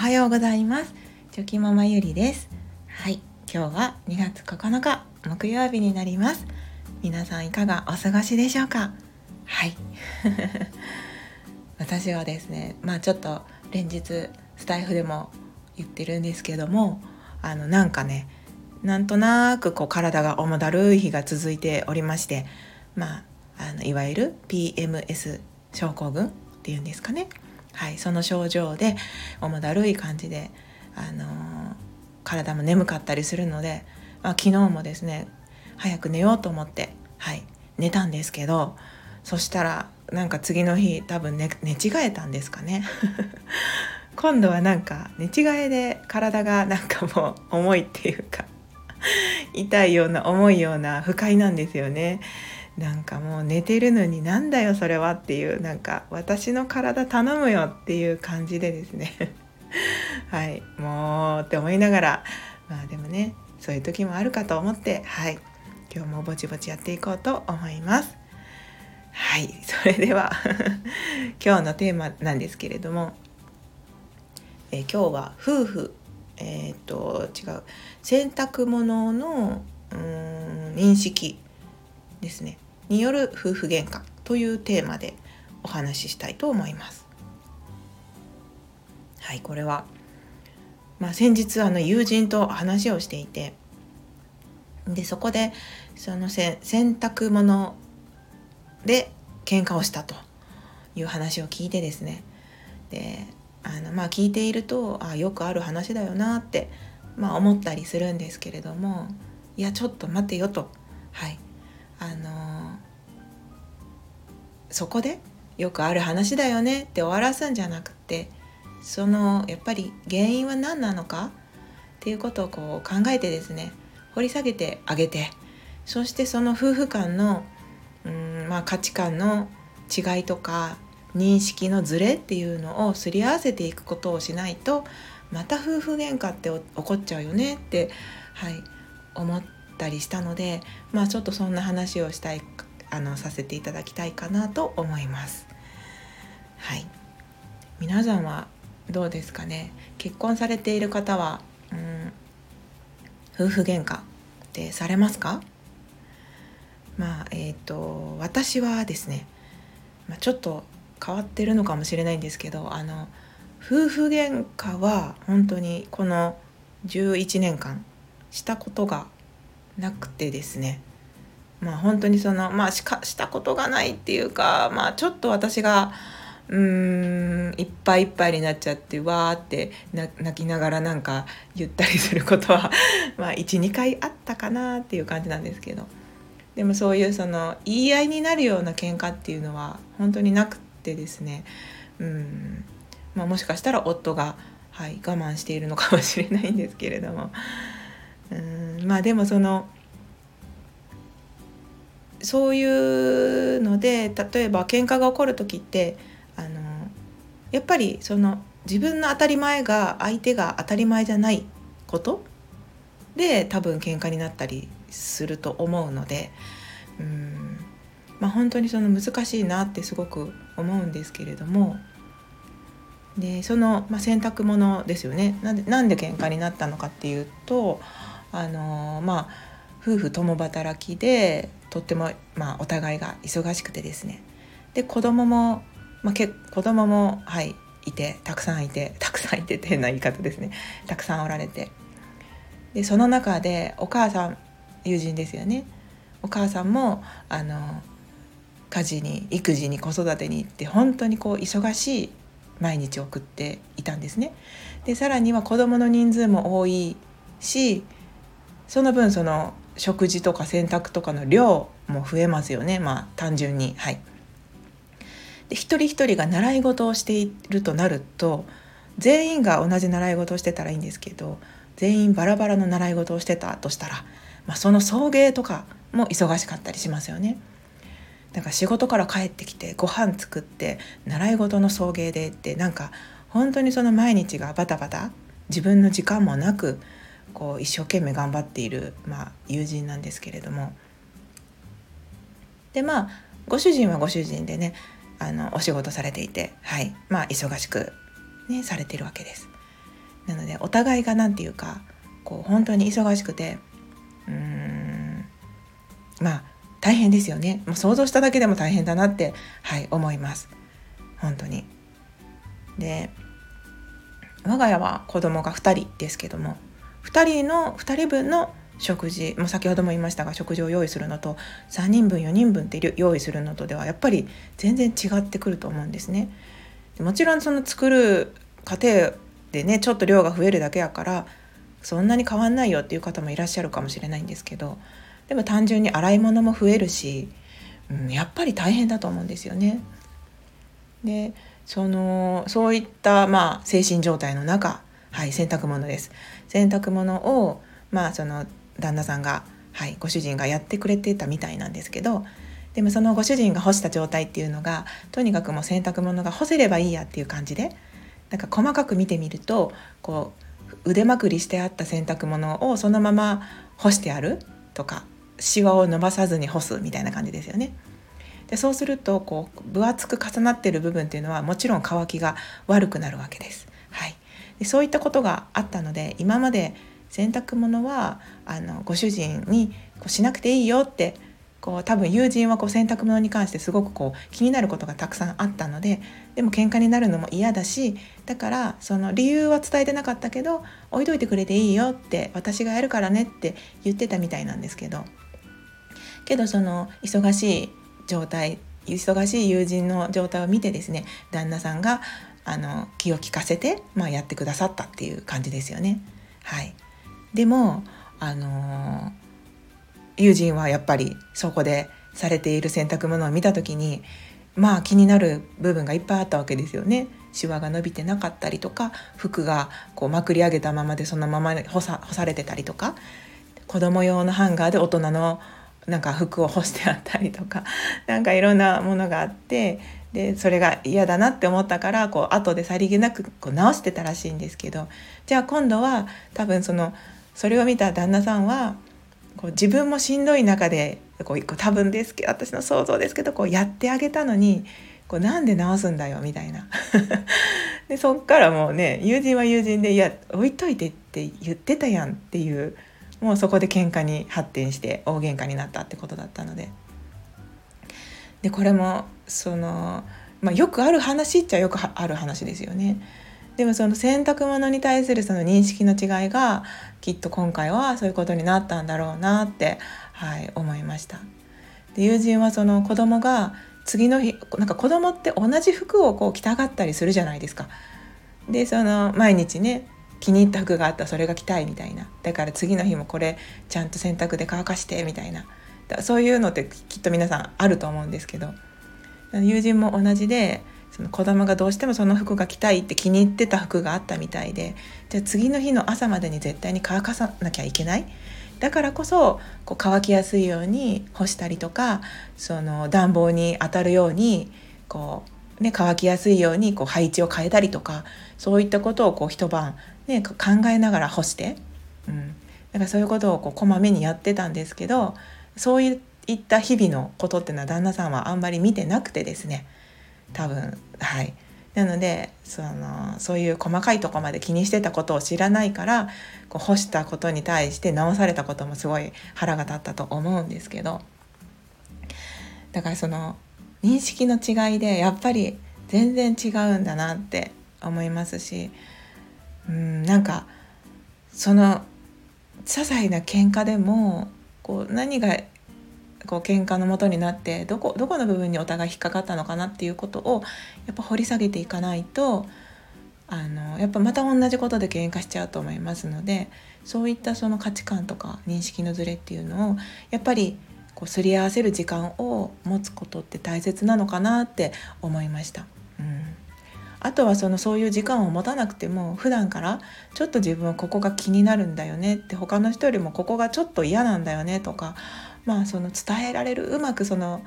はようございます。チョキママゆりです。はい。今日は2月9日木曜日になります。皆さんいかがお過ごしでしょうか？はい。私はですねまあちょっと連日スタイフでも言ってるんですけどもあのなんかねなんとなくこう体が重だるい日が続いておりましてまああのいわゆる PMS 症候群っていうんですかね。はい、その症状で重だるい感じで、あのー、体も眠かったりするので、まあ、昨日もですね早く寝ようと思って、はい、寝たんですけどそしたらなんか次の日多分寝寝違えたんですかね 今度はなんか寝違えで体がなんかもう重いっていうか痛いような重いような不快なんですよね。なんかもう寝てるのになんだよそれはっていうなんか私の体頼むよっていう感じでですね。はい。もうって思いながら。まあでもねそういう時もあるかと思ってはい。今日もぼちぼちやっていこうと思います。はい。それでは 今日のテーマなんですけれども、え今日は夫婦えっ、と違う。洗濯物のうん認識。ですね。による夫婦喧嘩というテーマでお話ししたいと思います。はい、これは、まあ、先日あの友人と話をしていてでそこでそのせ洗濯物で喧嘩をしたという話を聞いてですね。であのまあ聞いているとあよくある話だよなって、まあ、思ったりするんですけれどもいやちょっと待てよと。はい。あのそこでよくある話だよねって終わらすんじゃなくてそのやっぱり原因は何なのか？っていうことをこう考えてですね掘り下げてあげてそしてその夫婦間のうん、まあ、価値観の違いとか認識のズレっていうのをすり合わせていくことをしないとまた夫婦喧嘩って起こっちゃうよねって、はい、思ってったりしたのでまあちょっとそんな話をしたいあのさせていただきたいかなと思います。はい。皆さんはどうですかね？結婚されている方は、うん、夫婦喧嘩ってされますか？まあえっ、ー、と私はですね、まあ、ちょっと変わってるのかもしれないんですけどあの夫婦喧嘩は本当にこの11年間したことがなくてですね。まあ本当にそのまあしかしたことがないっていうかまあちょっと私がうーんいっぱいいっぱいになっちゃってわーって泣きながらなんか言ったりすることは まあ12回あったかなっていう感じなんですけど。でもそういうその言い合いになるような喧嘩っていうのは本当になくてですね。うん、まあ、もしかしたら夫が、はい、我慢しているのかもしれないんですけれども。うんまあでもそのそういうので例えば喧嘩が起こる時ってあのやっぱりその自分の当たり前が相手が当たり前じゃないことで多分喧嘩になったりすると思うのでうんまあ本当にその難しいなってすごく思うんですけれどもでその、まあ、洗濯物ですよね。なんでなんで喧嘩になったのかっていうとあのまあ夫婦共働きでとっても、まあ、お互いが忙しくてですね。で子供も、まあ、け子供もはいいてたくさんいて たくさんいてって変な言い方ですね。たくさんおられて。でその中でお母さん友人ですよね。お母さんもあの家事に育児に子育てに行って本当にこう忙しい毎日送っていたんですね。でさらには子どもの人数も多いしその分その食事とか洗濯とかの量も増えますよねまあ単純にはい。で一人一人が習い事をしているとなると全員が同じ習い事をしてたらいいんですけど全員バラバラの習い事をしてたとしたら、まあ、その送迎とかも忙しかったりしますよね。だから仕事から帰ってきてご飯作って習い事の送迎でってなんか本当にその毎日がバタバタ自分の時間もなくこう一生懸命頑張っている、まあ、友人なんですけれども。でまあご主人はご主人でねあのお仕事されていてはい。まあ忙しくねされてるわけです。なのでお互いが何て言うかこう本当に忙しくてうーんまあ大変ですよね。もう想像しただけでも大変だなってはい思います。本当に。で我が家は子供が2人ですけども2人の2人分の食事も先ほども言いましたが食事を用意するのと3人分4人分って用意するのとではやっぱり全然違ってくると思うんですね。もちろんその作る過程でねちょっと量が増えるだけやからそんなに変わんないよっていう方もいらっしゃるかもしれないんですけどでも単純に洗い物も増えるし、うん、やっぱり大変だと思うんですよね。でそのそういったまあ精神状態の中、はい、洗濯物です。洗濯物をまあその旦那さんが、はい、ご主人がやってくれてたみたいなんですけどでもそのご主人が干した状態っていうのがとにかくもう洗濯物が干せればいいやっていう感じでなんか細かく見てみるとこう腕まくりしてあった洗濯物をそのまま干してあるとかシワを伸ばさずに干すみたいな感じですよね。でそうするとこう分厚く重なってる部分っていうのはもちろん乾きが悪くなるわけです。でそういったことがあったので今まで洗濯物はあのご主人にこうしなくていいよってこう多分友人はこう洗濯物に関してすごくこう気になることがたくさんあったのででも喧嘩になるのも嫌だしだからその理由は伝えてなかったけど置いといてくれていいよって私がやるからねって言ってたみたいなんですけどけどその忙しい状態忙しい友人の状態を見てですね旦那さんがあの気を利かせて、まあ、やってくださったっていう感じですよね。はい、でもあの友人はやっぱりそこでされている洗濯物を見た時にまあ気になる部分がいっぱいあったわけですよね。シワが伸びてなかったりとか服がこうまくり上げたままでそのまま干さ干されてたりとか子供用のハンガーで大人のなんか服を干してあったりとかなんかいろんなものがあってでそれが嫌だなって思ったからこう後でさりげなくこう直してたらしいんですけどじゃあ今度は多分そのそれを見た旦那さんはこう自分もしんどい中でこう多分ですけど私の想像ですけどこうやってあげたのにこうなんで直すんだよみたいな。でそっからもうね友人は友人で「いや置いといて」って言ってたやんっていうもうそこで喧嘩に発展して大喧嘩になったってことだったので。でこれもその、まあ、よくある話っちゃよくある話ですよね。でもその洗濯物に対するその認識の違いがきっと今回はそういうことになったんだろうなって、はい、思いました。で友人はその子供が次の日なんか子供って同じ服をこう着たがったりするじゃないですか。でその毎日ね気に入った服があったらそれが着たいみたいなだから次の日もこれちゃんと洗濯で乾かしてみたいなそういうのってきっと皆さんあると思うんですけど。友人も同じでその子供がどうしてもその服が着たいって気に入ってた服があったみたいでじゃあ次の日の朝までに絶対に乾かさなきゃいけない？だからこそこう乾きやすいように干したりとかその暖房に当たるようにこう、ね、乾きやすいようにこう配置を変えたりとかそういったことをこう一晩ね、考えながら干して、うん、だからそういうことをこうこまめにやってたんですけどそういった日々のことっていうのは旦那さんはあんまり見てなくてですね。多分はい。なのでそのそういう細かいとこまで気にしてたことを知らないからこう干したことに対して直されたこともすごい腹が立ったと思うんですけど。だからその認識の違いでやっぱり全然違うんだなって思いますしうんなんかその些細な喧嘩でもこう何がこう喧嘩のもとになってどこどこの部分にお互い引っかかったのかなっていうことをやっぱ掘り下げていかないとあのやっぱまた同じことで喧嘩しちゃうと思いますのでそういったその価値観とか認識のズレっていうのをやっぱりこうすり合わせる時間を持つことって大切なのかなって思いました。うんあとはそのそういう時間を持たなくても普段からちょっと自分はここが気になるんだよねって他の人よりもここがちょっと嫌なんだよねとかまあその伝えられるうまくその、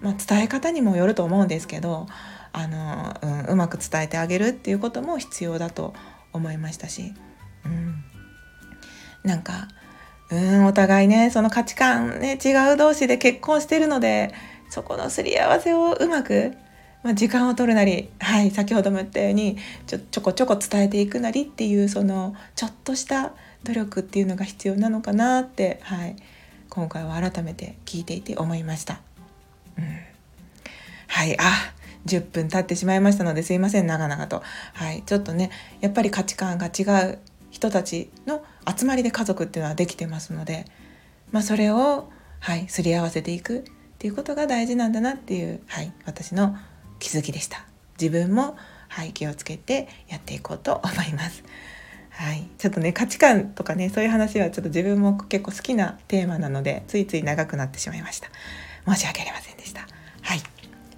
まあ、伝え方にもよると思うんですけどあの、うん、うまく伝えてあげるっていうことも必要だと思いましたし、うん、なんかうんお互いねその価値観ね違う同士で結婚してるのでそこのすり合わせをうまくまあ、時間を取るなり、はい、先ほども言ったようにちょちょこちょこ伝えていくなりっていうそのちょっとした努力っていうのが必要なのかなって、はい、今回は改めて聞いていて思いました。うん、はいあ10分経ってしまいましたのですいません長々と。はい、ちょっとねやっぱり価値観が違う人たちの集まりで家族っていうのはできてますので、まあ、それを、はい、すり合わせていくっていうことが大事なんだなっていう、はい、私の気づきでした自分も、はい、気をつけてやっていこうと思います。はい、ちょっとね価値観とかねそういう話はちょっと自分も結構好きなテーマなのでついつい長くなってしまいました。申し訳ありませんでした。はい。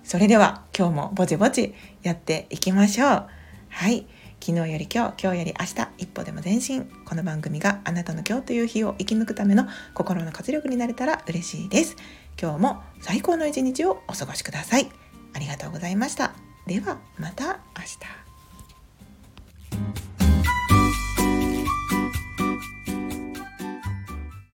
それでは今日もぼちぼちやっていきましょう。はい。昨日より今日今日より明日一歩でも前進。この番組があなたの今日という日を生き抜くための心の活力になれたら嬉しいです。今日も最高の一日をお過ごしください。ありがとうございました。ではまた明日。